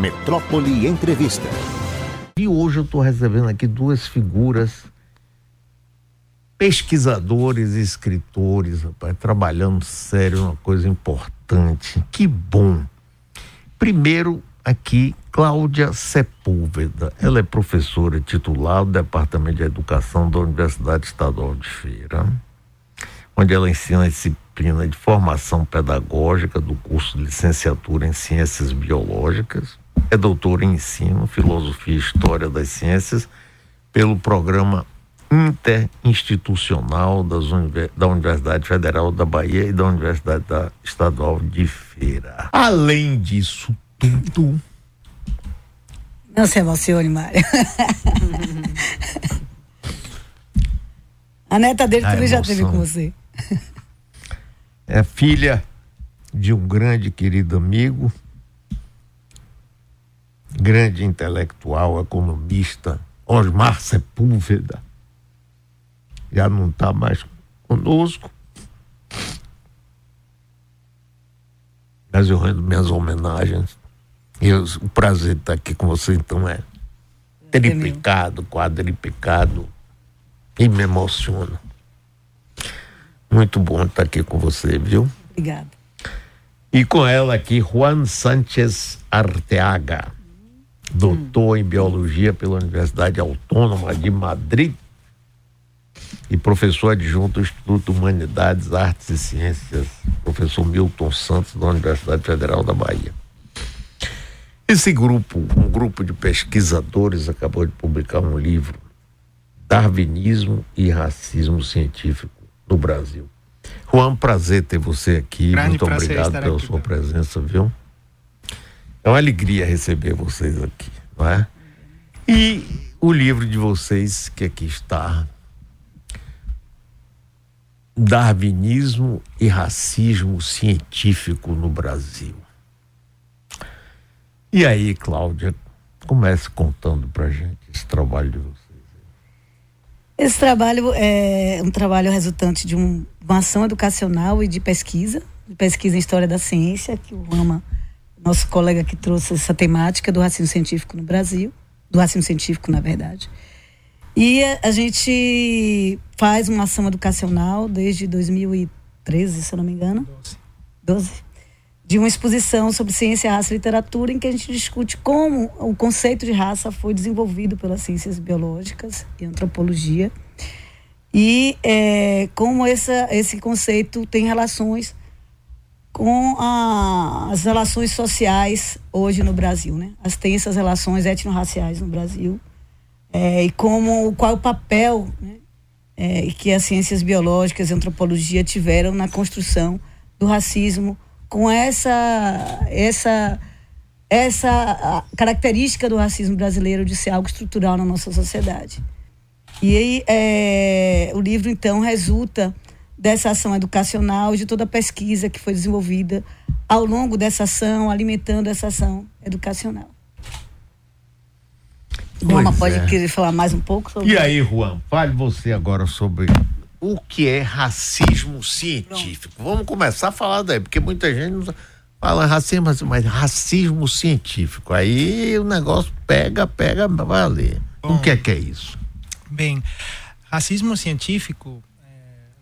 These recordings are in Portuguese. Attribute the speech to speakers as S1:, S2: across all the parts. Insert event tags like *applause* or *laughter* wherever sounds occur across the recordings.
S1: Metrópole Entrevista.
S2: E hoje eu estou recebendo aqui duas figuras, pesquisadores e escritores, rapaz, trabalhando sério, uma coisa importante. Que bom. Primeiro, aqui, Cláudia Sepúlveda. Ela é professora titular do Departamento de Educação da Universidade Estadual de Feira, onde ela ensina a disciplina de formação pedagógica do curso de licenciatura em Ciências Biológicas é doutor em ensino, filosofia e história das ciências pelo programa interinstitucional da Universidade Federal da Bahia e da Universidade da Estadual de Feira. Além disso tudo.
S3: Não se emocione, Mário. *laughs* A neta dele também já teve com você.
S2: É filha de um grande querido amigo, grande intelectual, economista, Osmar Sepúlveda, já não está mais conosco. Mas eu rendo minhas homenagens. E o prazer de estar aqui com você, então, é triplicado, quadriplicado e me emociona. Muito bom estar aqui com você, viu?
S3: Obrigada.
S2: E com ela aqui, Juan Sánchez Arteaga doutor em biologia pela Universidade Autônoma de Madrid e professor adjunto do Instituto Humanidades, Artes e Ciências, professor Milton Santos, da Universidade Federal da Bahia. Esse grupo, um grupo de pesquisadores, acabou de publicar um livro, Darwinismo e Racismo Científico no Brasil. Juan, prazer ter você aqui. Grande Muito obrigado pela aqui, sua presença, viu? É uma alegria receber vocês aqui, não é? E o livro de vocês que aqui está, Darwinismo e Racismo Científico no Brasil. E aí, Cláudia, comece contando pra gente esse trabalho de vocês.
S3: Esse trabalho é um trabalho resultante de um, uma ação educacional e de pesquisa, de pesquisa em história da ciência, que o AMA nosso colega que trouxe essa temática do racismo científico no Brasil, do racismo científico, na verdade. E a, gente faz uma ação educacional desde 2013, se eu não me engano. 12. 12. De uma exposição sobre ciência, raça e literatura, em que a gente discute como o conceito de raça foi desenvolvido pelas ciências biológicas e antropologia. E é, como essa, esse conceito tem relações com a, as relações sociais hoje no Brasil, né? As tensas relações etnorraciais no Brasil é, e como qual o papel né? é, que as ciências biológicas e antropologia tiveram na construção do racismo com essa essa essa característica do racismo brasileiro de ser algo estrutural na nossa sociedade. E aí é, o livro então resulta dessa ação educacional, de toda a pesquisa que foi desenvolvida ao longo dessa ação, alimentando essa ação educacional. Juan pode é. querer falar mais um pouco sobre
S2: E aí, Juan, fale você agora sobre o que é racismo científico. Pronto. Vamos começar a falar daí, porque muita gente não fala racismo, mas racismo científico. Aí o negócio pega, pega, valer. Bom, o que é que é isso?
S4: Bem, racismo científico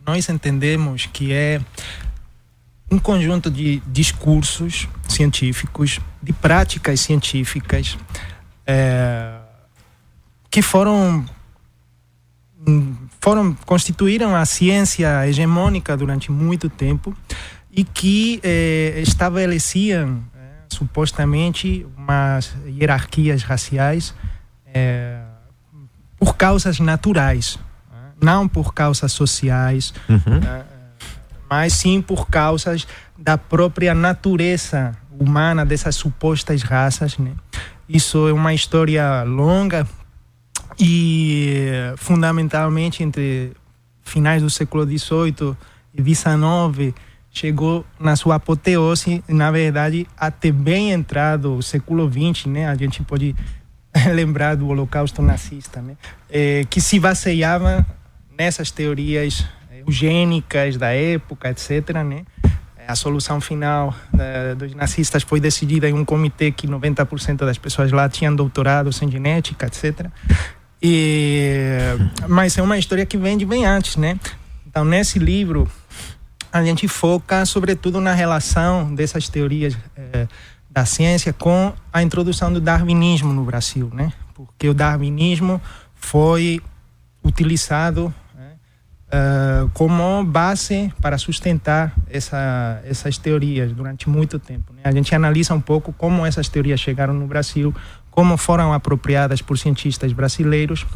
S4: nós entendemos que é um conjunto de discursos científicos, de práticas científicas é, que foram foram constituíram a ciência hegemônica durante muito tempo e que é, estabeleciam é, supostamente umas hierarquias raciais é, por causas naturais não por causas sociais, uhum. né, mas sim por causas da própria natureza humana dessas supostas raças. Né? Isso é uma história longa e fundamentalmente entre finais do século XVIII e XIX chegou na sua apoteose, na verdade, até bem entrado o século XX, né? A gente pode *laughs* lembrar do Holocausto nazista, né? É, que se baseava nessas teorias eugênicas da época, etc., né? A solução final uh, dos nazistas foi decidida em um comitê que 90% das pessoas lá tinham doutorados em genética, etc. E, mas é uma história que vem de bem antes, né? Então, nesse livro, a gente foca sobretudo na relação dessas teorias eh, da ciência com a introdução do darwinismo no Brasil, né? Porque o darwinismo foi utilizado uh, como base para sustentar essa, essas teorias durante muito tempo. Né? A gente analisa um pouco como essas teorias chegaram no Brasil, como foram apropriadas por cientistas brasileiros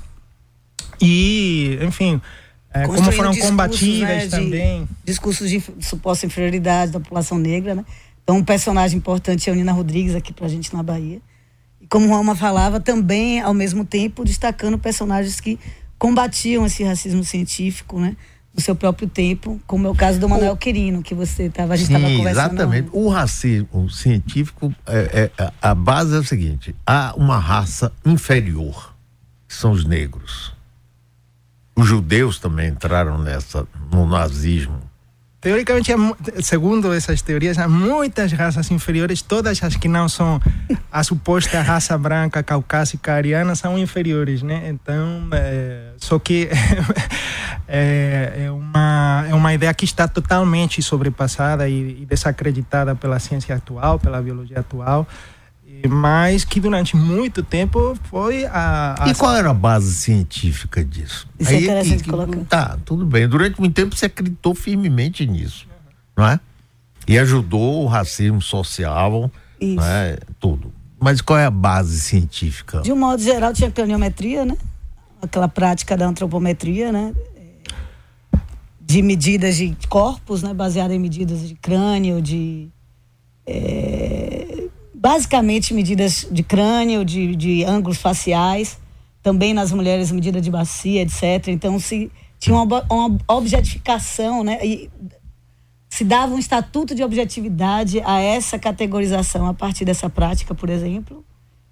S4: e, enfim, é, como foram combatidas né, também.
S3: discursos de suposta inferioridade da população negra, né? Então, um personagem importante é a Nina Rodrigues aqui para a gente na Bahia. E como o Roma falava, também, ao mesmo tempo, destacando personagens que combatiam esse racismo científico, né? No seu próprio tempo, como é o caso do Manuel o... Quirino, que você estava, a gente estava conversando.
S2: Exatamente. O racismo científico, é, é, a base é o seguinte: há uma raça inferior, que são os negros. Os judeus também entraram nessa, no nazismo
S4: Teoricamente, segundo essas teorias, há muitas raças inferiores, todas as que não são a suposta raça branca, caucásica, ariana, são inferiores, né? Então, é, só que *laughs* é, é, uma, é uma ideia que está totalmente sobrepassada e, e desacreditada pela ciência atual, pela biologia atual mas que durante muito tempo foi a,
S2: a... E qual era a base científica disso?
S3: Isso é Aí, é interessante colocar.
S2: Tá, tudo bem. Durante muito tempo você acreditou firmemente nisso, não é? E ajudou o racismo social, Isso. não é? Tudo. Mas qual é a base científica?
S3: De um modo geral, tinha craniometria, né? Aquela prática da antropometria, né? De medidas de corpos, né? Baseada em medidas de crânio, de... É basicamente medidas de crânio, de, de ângulos faciais, também nas mulheres medida de bacia, etc. Então se tinha uma, uma objetificação, né? E se dava um estatuto de objetividade a essa categorização a partir dessa prática, por exemplo.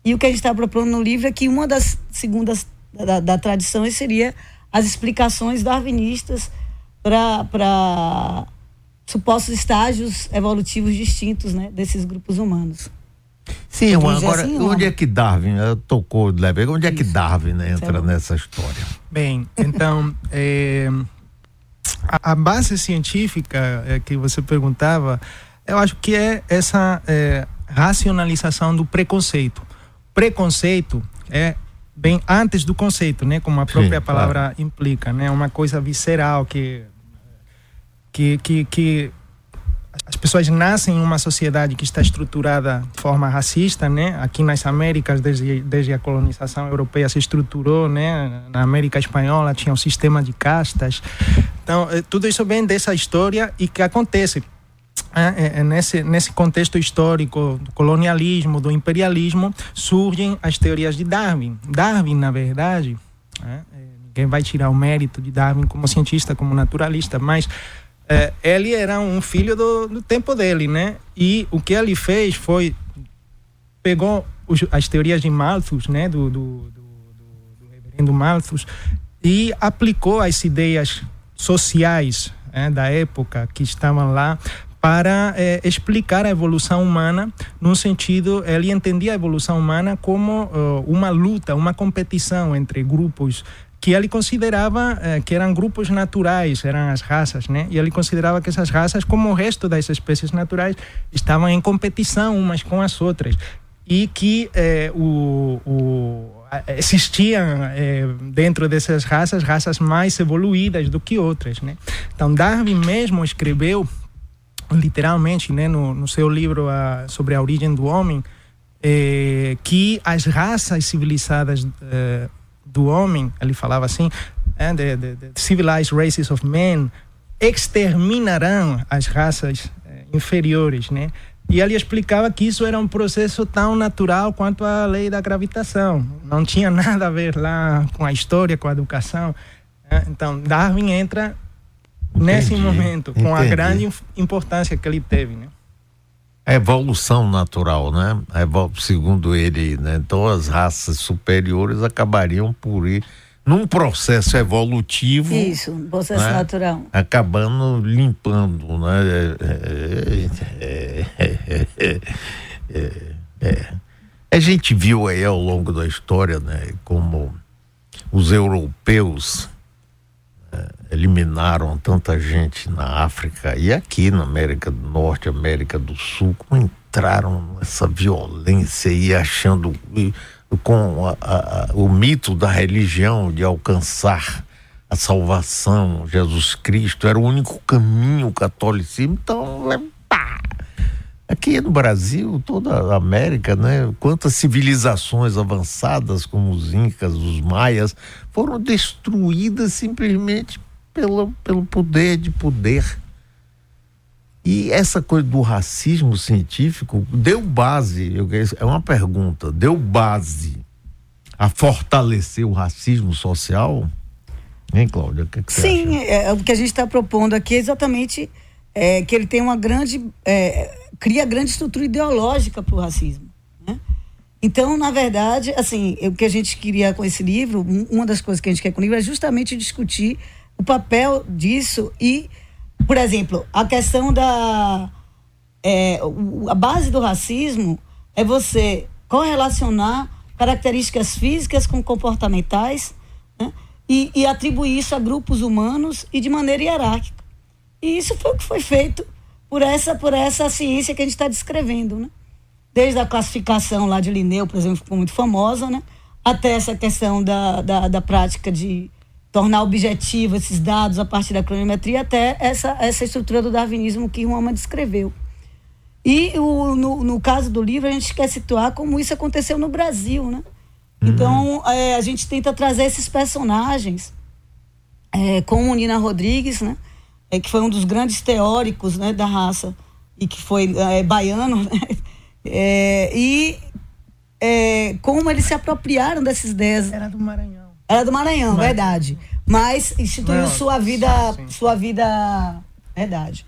S3: E o que a gente está propondo no livro é que uma das segundas da, da tradição seria as explicações darwinistas para supostos estágios evolutivos distintos né, desses grupos humanos.
S2: Sim, agora, assim, onde é que Darwin tocou, Leve, onde é que Darwin né, entra nessa história?
S4: Bem, então, *laughs* é, a, a, base científica é, que você perguntava, eu acho que é essa é, racionalização do preconceito. Preconceito é bem antes do conceito, né? Como a própria Sim, palavra claro. implica, né? Uma coisa visceral que que, que, que as pessoas nascem em uma sociedade que está estruturada de forma racista, né? Aqui nas Américas, desde, desde a colonização europeia, se estruturou, né? Na América Espanhola tinha um sistema de castas. Então, eh, tudo isso vem dessa história e que acontece. É, é, nesse, nesse contexto histórico do colonialismo, do imperialismo, surgem as teorias de Darwin. Darwin, na verdade, é, ninguém vai tirar o mérito de Darwin como cientista, como naturalista, mas é, ele era um filho do, do, tempo dele, né? E o que ele fez foi pegou os, as teorias de Malthus, né? Do, do, do, do reverendo Malthus e aplicou as ideias sociais é, da época que estavam lá para é, explicar a evolução humana no sentido ele entendia a evolução humana como uh, uma luta uma competição entre grupos que ele considerava eh, que eram grupos naturais, eram as raças, né? E ele considerava que essas raças, como o resto das espécies naturais, estavam em competição umas com as outras e que eh, o, o, existiam eh, dentro dessas raças raças mais evoluídas do que outras, né? Então Darwin mesmo escreveu literalmente, né, no, no seu livro a, sobre a origem do homem, eh, que as raças civilizadas eh, do homem, ele falava assim, é, the, the, the civilized races of men exterminarão as raças é, inferiores, né? E ele explicava que isso era um processo tão natural quanto a lei da gravitação. Não tinha nada a ver lá com a história, com a educação. Né? Então, Darwin entra entendi, nesse momento, com entendi. a grande importância que ele teve, né?
S2: a evolução natural, né? Evol segundo ele, né? Então as raças superiores acabariam por ir num processo evolutivo.
S3: Isso, um processo
S2: né?
S3: natural.
S2: Acabando limpando, né? É, é, é, a gente viu aí ao longo da história, né, como os europeus eliminaram tanta gente na África e aqui na América do Norte, América do Sul, como entraram nessa violência e achando com a, a, o mito da religião de alcançar a salvação, Jesus Cristo era o único caminho catolicismo, então é, pá. Aqui no Brasil, toda a América, né? Quantas civilizações avançadas, como os Incas, os Maias, foram destruídas simplesmente pelo, pelo poder de poder. E essa coisa do racismo científico deu base, eu, é uma pergunta, deu base a fortalecer o racismo social? Hein, Cláudia? Que, que
S3: Sim, é, o que a gente está propondo aqui é exatamente é, que ele tem uma grande. É, cria grande estrutura ideológica para o racismo. Né? Então, na verdade, assim, o que a gente queria com esse livro, uma das coisas que a gente quer com o livro é justamente discutir o papel disso e, por exemplo, a questão da. É, a base do racismo é você correlacionar características físicas com comportamentais né? e, e atribuir isso a grupos humanos e de maneira hierárquica. E isso foi o que foi feito por essa, por essa ciência que a gente está descrevendo, né? Desde a classificação lá de Linneu, por exemplo, ficou muito famosa, né? Até essa questão da, da, da prática de tornar objetivo esses dados a partir da cronometria até essa, essa estrutura do darwinismo que Roma descreveu. E o, no, no caso do livro, a gente quer situar como isso aconteceu no Brasil, né? Uhum. Então, é, a gente tenta trazer esses personagens, é, como Nina Rodrigues, né? É, que foi um dos grandes teóricos né, da raça, e que foi é, baiano, né? *laughs* É, e é, como eles se apropriaram dessas ideias.
S4: Era do Maranhão.
S3: Era do Maranhão, Mas... verdade. Mas instituiu Não, sua vida, sim, sua vida, verdade.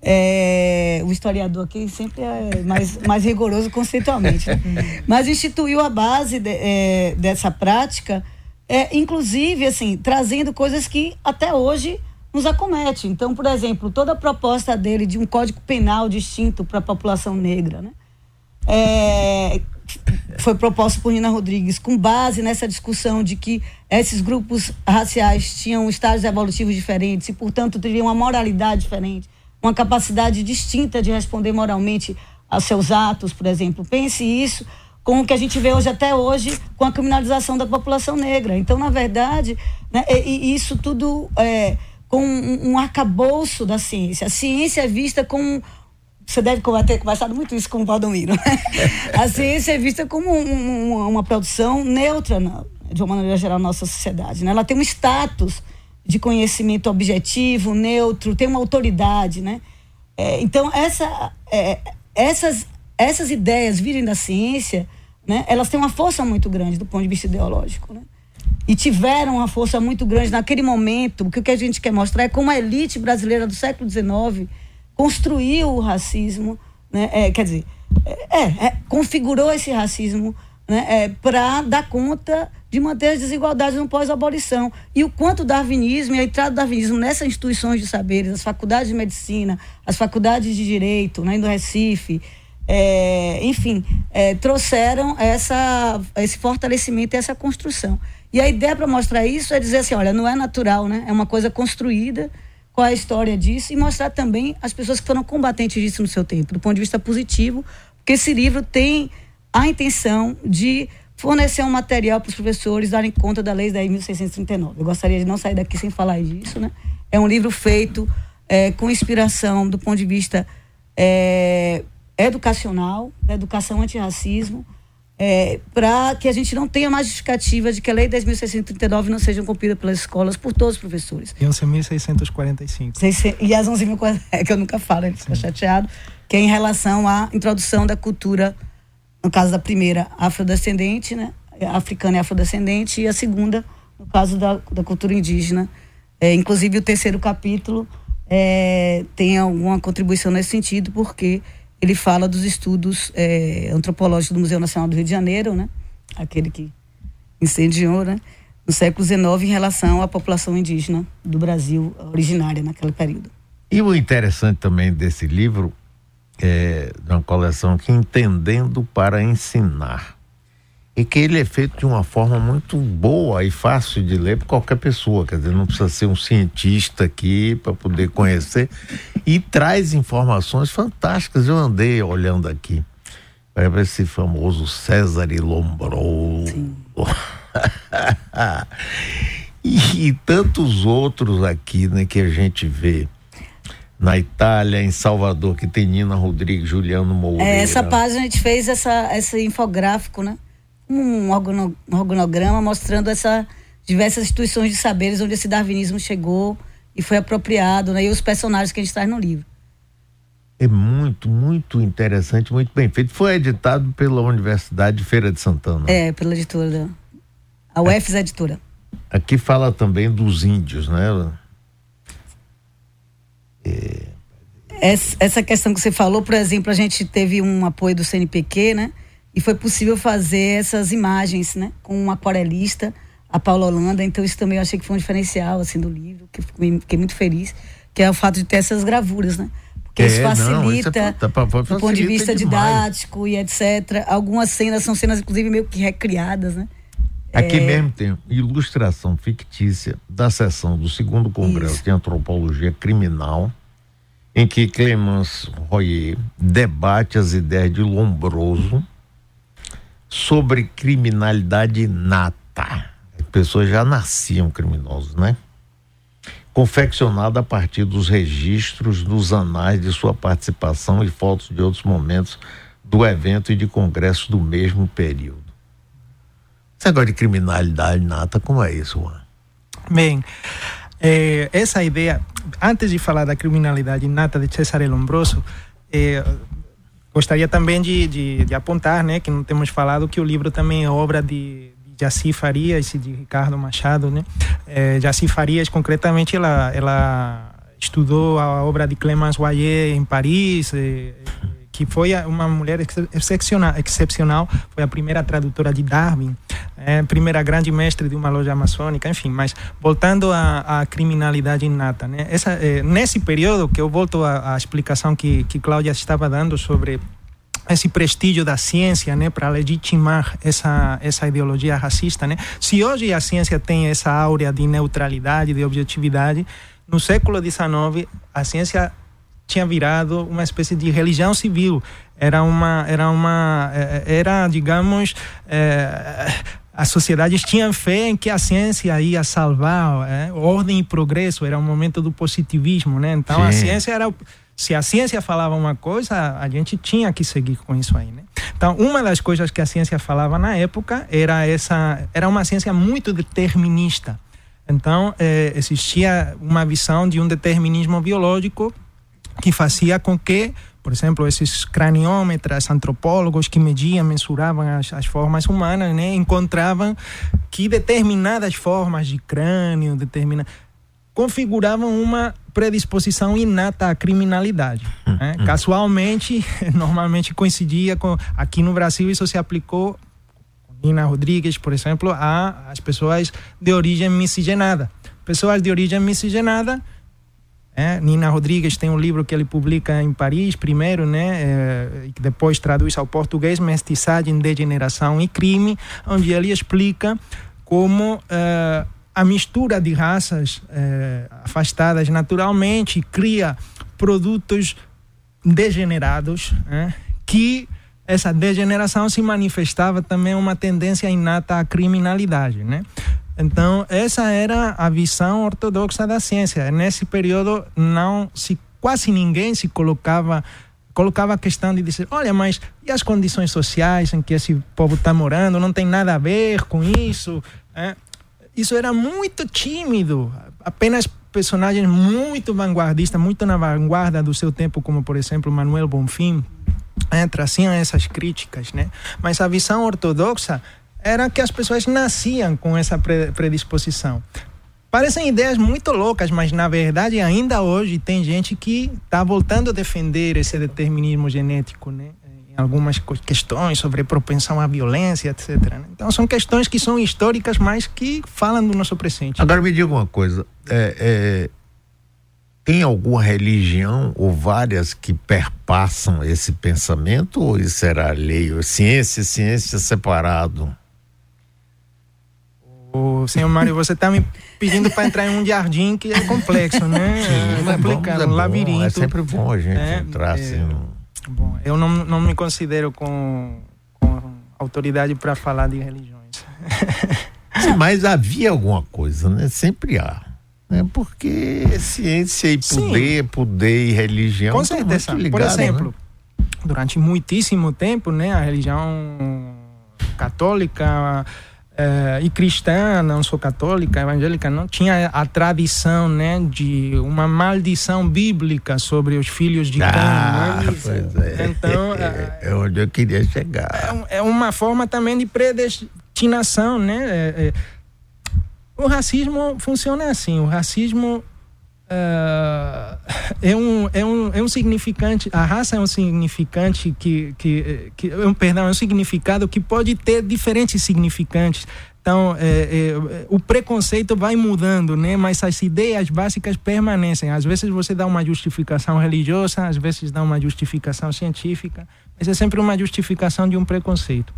S3: É, o historiador aqui sempre é mais, mais rigoroso conceitualmente. Né? Mas instituiu a base de, é, dessa prática, é, inclusive, assim, trazendo coisas que até hoje nos acomete. Então, por exemplo, toda a proposta dele de um código penal distinto para a população negra, né? É, foi proposto por Nina Rodrigues, com base nessa discussão de que esses grupos raciais tinham estágios evolutivos diferentes e, portanto, teriam uma moralidade diferente, uma capacidade distinta de responder moralmente aos seus atos, por exemplo. Pense isso com o que a gente vê hoje até hoje com a criminalização da população negra. Então, na verdade, né, e, isso tudo é, com um, um arcabouço da ciência. A ciência é vista como você deve ter conversado muito isso com o Valdomiro. Né? *laughs* a ciência é vista como um, um, uma produção neutra, na, de uma maneira geral, na nossa sociedade. Né? Ela tem um status de conhecimento objetivo, neutro, tem uma autoridade. Né? É, então, essa, é, essas, essas ideias virem da ciência, né? elas têm uma força muito grande do ponto de vista ideológico. Né? E tiveram uma força muito grande naquele momento, o que a gente quer mostrar é como a elite brasileira do século XIX construiu o racismo, né? É, quer dizer, é, é, configurou esse racismo né? É, para dar conta de manter as desigualdades no pós-abolição. E o quanto o darwinismo e a entrada do darwinismo nessas instituições de saberes, as faculdades de medicina, as faculdades de direito, né, do Recife, é, enfim, é, trouxeram essa, esse fortalecimento e essa construção. E a ideia para mostrar isso é dizer assim, olha, não é natural, né? É uma coisa construída qual é a história disso e mostrar também as pessoas que foram combatentes disso no seu tempo, do ponto de vista positivo, porque esse livro tem a intenção de fornecer um material para os professores darem conta da lei 10.639. Eu gostaria de não sair daqui sem falar disso, né? É um livro feito é, com inspiração do ponto de vista é, educacional, da educação antirracismo, é, para que a gente não tenha mais justificativa de que a Lei 10.639 não seja cumprida pelas escolas por todos os professores.
S4: E 11.645.
S3: E as 11.000, *laughs* é que eu nunca falo, ele fica chateado, que é em relação à introdução da cultura, no caso da primeira, afrodescendente, né? africana e afrodescendente, e a segunda, no caso da, da cultura indígena. É, inclusive, o terceiro capítulo é, tem alguma contribuição nesse sentido, porque ele fala dos estudos é, antropológicos do Museu Nacional do Rio de Janeiro, né? Aquele que incendiou, né? no século XIX em relação à população indígena do Brasil originária naquele período.
S2: E o interessante também desse livro é de uma coleção que Entendendo para Ensinar. E que ele é feito de uma forma muito boa e fácil de ler por qualquer pessoa. Quer dizer, não precisa ser um cientista aqui para poder conhecer. E traz informações fantásticas. Eu andei olhando aqui. Para esse famoso César Lombroso. *laughs* e, e tantos outros aqui, né, que a gente vê na Itália, em Salvador, que tem Nina Rodrigues, Juliano Moura.
S3: É, essa página a gente fez essa, esse infográfico, né? Um organograma mostrando essas diversas instituições de saberes onde esse darwinismo chegou e foi apropriado, né? E os personagens que a gente traz no livro.
S2: É muito, muito interessante, muito bem feito. Foi editado pela Universidade de Feira de Santana.
S3: É, pela editora. A UFS é. Editora.
S2: Aqui fala também dos índios, né?
S3: É... Essa questão que você falou, por exemplo, a gente teve um apoio do CNPq, né? E foi possível fazer essas imagens, né? Com um aquarelista, a Paula Holanda. Então isso também eu achei que foi um diferencial, assim, do livro, que fiquei, fiquei muito feliz, que é o fato de ter essas gravuras, né? Porque é, isso facilita, não, é, tá, do ponto de vista didático e etc. Algumas cenas são cenas, inclusive, meio que recriadas, né?
S2: Aqui é... mesmo tem ilustração fictícia da sessão do segundo Congresso Isso. de Antropologia Criminal, em que Clemence Royer debate as ideias de Lombroso sobre criminalidade inata. As pessoas já nasciam criminosos, né? Confeccionada a partir dos registros dos anais de sua participação e fotos de outros momentos do evento e de congresso do mesmo período. Esse negócio de criminalidade nata, como é isso, Juan?
S4: Bem, é, essa ideia, antes de falar da criminalidade nata de Cesare Lombroso, é, gostaria também de, de, de, apontar, né, que não temos falado que o livro também é obra de, Jaci Farias e de Ricardo Machado, né? É, Jaci Farias, concretamente, ela, ela estudou a obra de Clemence Royer em Paris, é, que foi uma mulher excepcional, excepcional foi a primeira tradutora de Darwin, é, primeira grande mestre de uma loja amazônica, enfim. Mas voltando à criminalidade inata, né? Essa, é, nesse período que eu volto à, à explicação que que Cláudia estava dando sobre esse prestígio da ciência, né, para legitimar essa essa ideologia racista, né? Se hoje a ciência tem essa áurea de neutralidade, de objetividade, no século XIX a ciência tinha virado uma espécie de religião civil. Era uma, era uma, é, é, era, digamos, é, as sociedades tinham fé em que a ciência ia salvar, é, ordem e progresso. Era um momento do positivismo, né? Então Sim. a ciência era se a ciência falava uma coisa, a gente tinha que seguir com isso aí, né? Então, uma das coisas que a ciência falava na época era essa, era uma ciência muito determinista. Então, eh, existia uma visão de um determinismo biológico que fazia com que, por exemplo, esses craniômetros, antropólogos que mediam, mensuravam as, as formas humanas, né, encontravam que determinadas formas de crânio, determina, configuravam uma predisposição inata à criminalidade. Né? Hum. Casualmente, *laughs* normalmente coincidia com. Aqui no Brasil, isso se aplicou, Nina Rodrigues, por exemplo, às pessoas de origem miscigenada. Pessoas de origem miscigenada é, Nina Rodrigues tem um livro que ele publica em Paris, primeiro, né, é, depois traduz ao português, Mestiçagem, Degeneração e Crime, onde ele explica como é, a mistura de raças é, afastadas naturalmente cria produtos degenerados, né, que essa degeneração se manifestava também uma tendência inata à criminalidade, né? Então, essa era a visão ortodoxa da ciência. Nesse período, não se quase ninguém se colocava colocava a questão de dizer, olha, mas e as condições sociais em que esse povo está morando? Não tem nada a ver com isso. É? Isso era muito tímido. Apenas personagens muito vanguardistas, muito na vanguarda do seu tempo, como por exemplo Manuel Bonfim, é, traziam essas críticas, né? Mas a visão ortodoxa era que as pessoas nasciam com essa predisposição. Parecem ideias muito loucas, mas na verdade ainda hoje tem gente que está voltando a defender esse determinismo genético, né? algumas questões sobre propensão à violência, etc. Né? Então são questões que são históricas, mas que falam do nosso presente.
S2: Agora me diga uma coisa, é, é, tem alguma religião ou várias que perpassam esse pensamento ou isso será alheio? Ciência ciência separado?
S4: O senhor Mário, você está me pedindo para entrar em um jardim que é complexo, né? *laughs*
S2: Sim,
S4: é complicado,
S2: é
S4: um labirinto. É
S2: sempre bom a gente é, entrar assim. É,
S4: Bom, eu não, não me considero com, com autoridade para falar de religiões. *laughs*
S2: Sim, mas havia alguma coisa, né? Sempre há. Né? Porque ciência e poder, Sim. poder e religião.
S4: Com certeza. Ligado, Por exemplo, né? durante muitíssimo tempo, né, a religião católica é, e cristã, não sou católica, evangélica, não tinha a tradição, né, de uma maldição bíblica sobre os filhos de
S2: ah, Caim. Pois é. Então *laughs* é, é, onde eu queria chegar.
S4: É, é, uma forma também de predestinação, né? É, é, o racismo funciona assim. O racismo é, um, é, um, é um significante, a raça é um significante que, que, que é um, perdão, é um significado que pode ter diferentes significantes. Então, é, é, o preconceito vai mudando, né? mas as ideias básicas permanecem. Às vezes você dá uma justificação religiosa, às vezes dá uma justificação científica, mas é sempre uma justificação de um preconceito.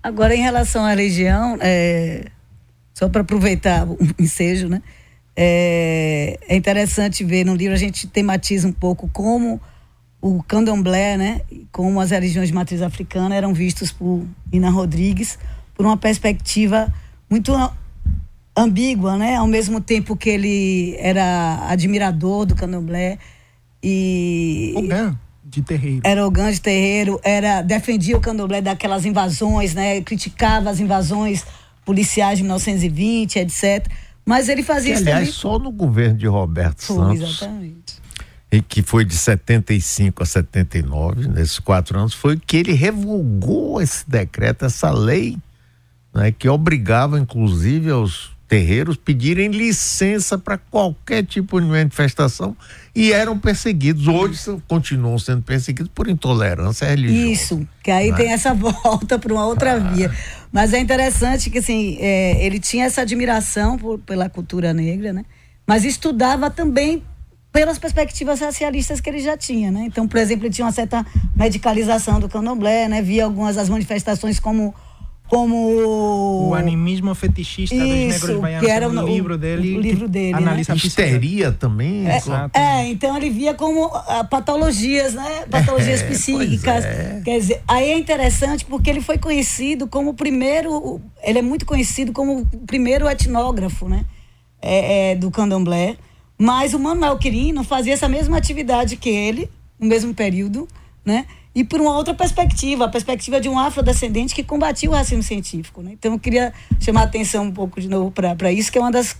S3: Agora, em relação à religião, é, só para aproveitar o *laughs* ensejo, né? É, é, interessante ver no livro a gente tematiza um pouco como o candomblé, né, como as religiões de matriz africana eram vistos por Ina Rodrigues por uma perspectiva muito ambígua, né, ao mesmo tempo que ele era admirador do candomblé e
S4: Ogan de terreiro.
S3: Era Ogan de terreiro, era defendia o candomblé daquelas invasões, né, criticava as invasões policiais de 1920, etc. Mas ele fazia
S2: que,
S3: isso
S2: aliás, também. só no governo de Roberto foi, Santos. Exatamente. E que foi de 75 a 79, nesses quatro anos, foi que ele revogou esse decreto, essa lei, né, que obrigava, inclusive, aos terreiros pedirem licença para qualquer tipo de manifestação e eram perseguidos. Hoje continuam sendo perseguidos por intolerância religiosa.
S3: Isso, que aí né? tem essa *laughs* volta para uma outra ah. via. Mas é interessante que assim, é, ele tinha essa admiração por, pela cultura negra, né? Mas estudava também pelas perspectivas racialistas que ele já tinha, né? Então, por exemplo, ele tinha uma certa medicalização do candomblé, né? Via algumas das manifestações como como
S4: o animismo fetichista Isso, dos negros baianos,
S3: que era o,
S4: livro dele,
S3: o livro dele, analisa
S2: né? histeria também.
S3: É, é, então ele via como uh, patologias, né? Patologias é, psíquicas. É. Quer dizer, aí é interessante porque ele foi conhecido como o primeiro, ele é muito conhecido como o primeiro etnógrafo, né? É, é do candomblé. Mas o Manuel Quirino fazia essa mesma atividade que ele, no mesmo período, né? E por uma outra perspectiva, a perspectiva de um afrodescendente que combatia o racismo científico. Né? Então eu queria chamar a atenção um pouco de novo para isso, que é uma das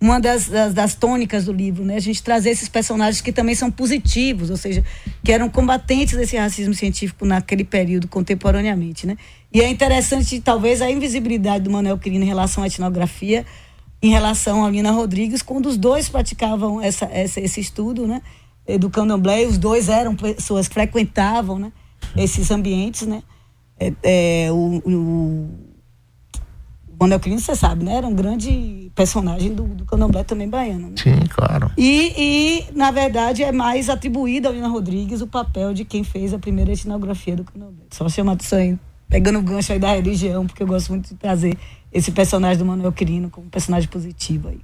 S3: uma das, das, das, tônicas do livro, né? A gente trazer esses personagens que também são positivos, ou seja, que eram combatentes desse racismo científico naquele período contemporaneamente, né? E é interessante, talvez, a invisibilidade do Manuel Quirino em relação à etnografia, em relação a Lina Rodrigues, quando os dois praticavam essa, essa, esse estudo, né? Do candomblé, os dois eram pessoas que frequentavam né, esses ambientes, né? É, é, o, o, o você sabe, né? Era um grande personagem do, do candomblé também baiano. Né?
S2: Sim, claro.
S3: E, e, na verdade, é mais atribuído a Lina Rodrigues o papel de quem fez a primeira etnografia do candomblé. Só chamar isso aí, pegando o gancho aí da religião, porque eu gosto muito de trazer esse personagem do Manuel Quirino como um personagem positivo aí.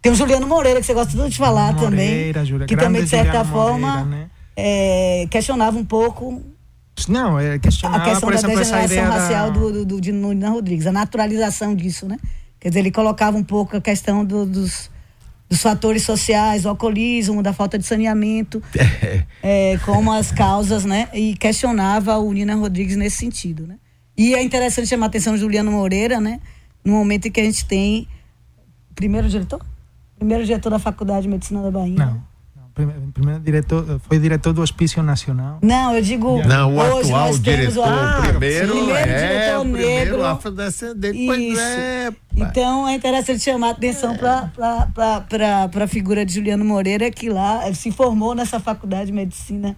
S3: Tem o Juliano Moreira, que você gosta tanto de falar Moreira, também. Júlia, que também, de certa Juliano forma, Moreira, né? é, questionava um pouco.
S4: Não, é questionava,
S3: a questão exemplo, da degeneração racial da... do, do, do, de Nina Rodrigues, a naturalização disso, né? Quer dizer, ele colocava um pouco a questão do, dos, dos fatores sociais, o alcoolismo, da falta de saneamento, *laughs* é, como as causas, né? E questionava o Nina Rodrigues nesse sentido, né? E é interessante chamar a atenção do Juliano Moreira, né? No momento em que a gente tem. Primeiro diretor? Primeiro diretor da Faculdade de Medicina da Bahia.
S4: Não. Primeiro diretor, foi diretor do Hospício Nacional.
S3: Não, eu digo.
S2: Não, o atual diretor. O primeiro,
S3: primeiro
S2: é,
S3: diretor
S2: o
S3: negro.
S2: afrodescendente.
S3: Isso. É, então é interessante chamar a atenção é. para a figura de Juliano Moreira, que lá se formou nessa faculdade de medicina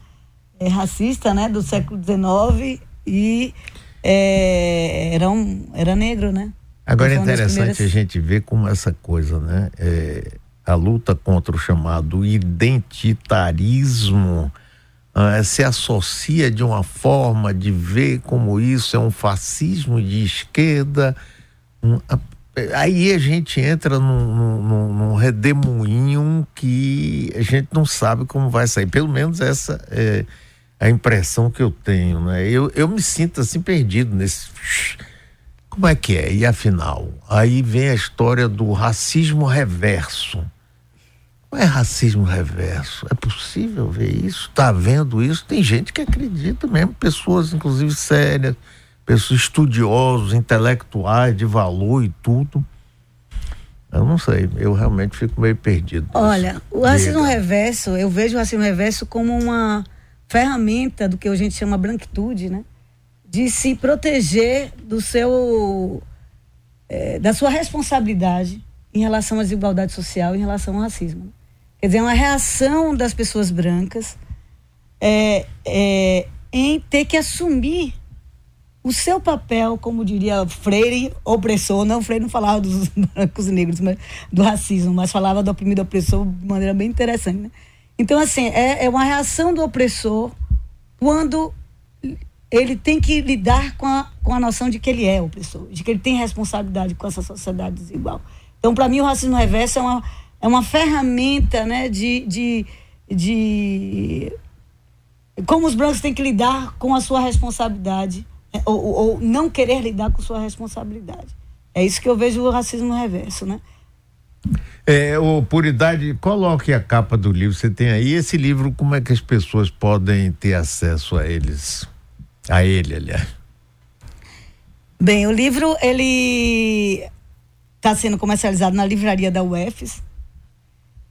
S3: é, racista, né, do século XIX e é, era, um, era negro, né?
S2: Agora é interessante primeiras... a gente ver como essa coisa, né? É, a luta contra o chamado identitarismo uh, se associa de uma forma de ver como isso é um fascismo de esquerda. Um, aí a gente entra num, num, num, redemoinho que a gente não sabe como vai sair. Pelo menos essa é a impressão que eu tenho, né? Eu, eu me sinto assim perdido nesse. Como é que é? E afinal? Aí vem a história do racismo reverso. Não é racismo reverso. É possível ver isso? Está vendo isso? Tem gente que acredita mesmo, pessoas inclusive sérias, pessoas estudiosos, intelectuais, de valor e tudo. Eu não sei, eu realmente fico meio perdido.
S3: Olha, o racismo Diga. reverso, eu vejo o racismo reverso como uma ferramenta do que a gente chama branquitude, né? De se proteger do seu, é, da sua responsabilidade em relação à desigualdade social, em relação ao racismo. Quer dizer, é uma reação das pessoas brancas é, é, em ter que assumir o seu papel, como diria Freire, opressor. Não, Freire não falava dos *laughs* brancos negros, mas, do racismo, mas falava do oprimido opressor de maneira bem interessante. Né? Então, assim, é, é uma reação do opressor quando ele tem que lidar com a, com a noção de que ele é opressor, de que ele tem responsabilidade com essa sociedade desigual. Então, para mim, o racismo reverso é uma é uma ferramenta né, de, de, de como os brancos têm que lidar com a sua responsabilidade né, ou, ou, não querer lidar com sua responsabilidade. É isso que eu vejo o racismo reverso, né?
S2: É, o Puridade, coloque a capa do livro, você tem aí esse livro, como é que as pessoas podem ter acesso a eles? A ele, aliás.
S3: Bem, o livro, ele está sendo comercializado na livraria da UFES,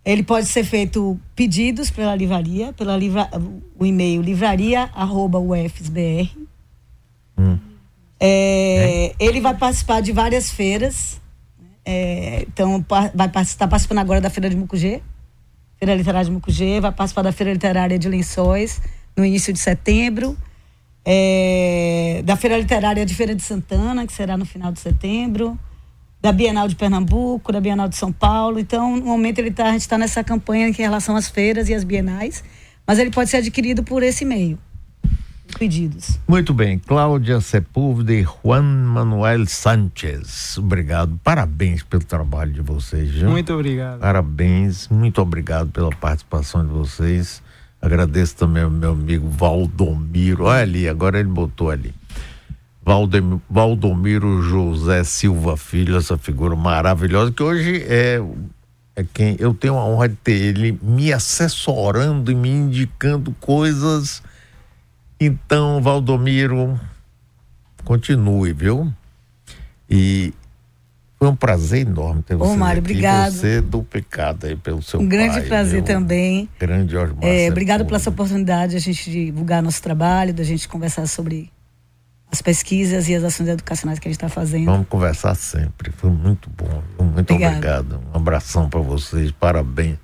S3: ele pode ser feito pedidos pela livraria, pela livra, o e-mail livraria@ufsbr. Hum. É, é. Ele vai participar de várias feiras. É, então vai estar participando agora da Feira de Mucugê, Feira Literária de Mucugê, vai participar da Feira Literária de Lençóis no início de setembro, é, da Feira Literária de Feira de Santana, que será no final de setembro da Bienal de Pernambuco, da Bienal de São Paulo. Então, no momento ele tá, a gente está nessa campanha em relação às feiras e às bienais, mas ele pode ser adquirido por esse meio. Pedidos.
S2: Muito bem, Cláudia Sepúlveda e Juan Manuel Sanchez. Obrigado, parabéns pelo trabalho de vocês. Viu?
S4: Muito obrigado.
S2: Parabéns, muito obrigado pela participação de vocês. Agradeço também ao meu amigo Valdomiro. Olha ali, agora ele botou ali. Valdomiro José Silva Filho, essa figura maravilhosa, que hoje é, é quem eu tenho a honra de ter ele me assessorando e me indicando coisas. Então, Valdomiro, continue, viu? E foi um prazer enorme ter você Ô,
S3: Mário, aqui. obrigado.
S2: Você do pecado aí pelo seu
S3: Um grande prazer viu? também.
S2: Grande Osmar.
S3: É, obrigado pela essa oportunidade de a gente divulgar nosso trabalho, da gente conversar sobre as pesquisas e as ações educacionais que a gente está fazendo.
S2: Vamos conversar sempre. Foi muito bom. Muito Obrigada. obrigado. Um abração para vocês. Parabéns.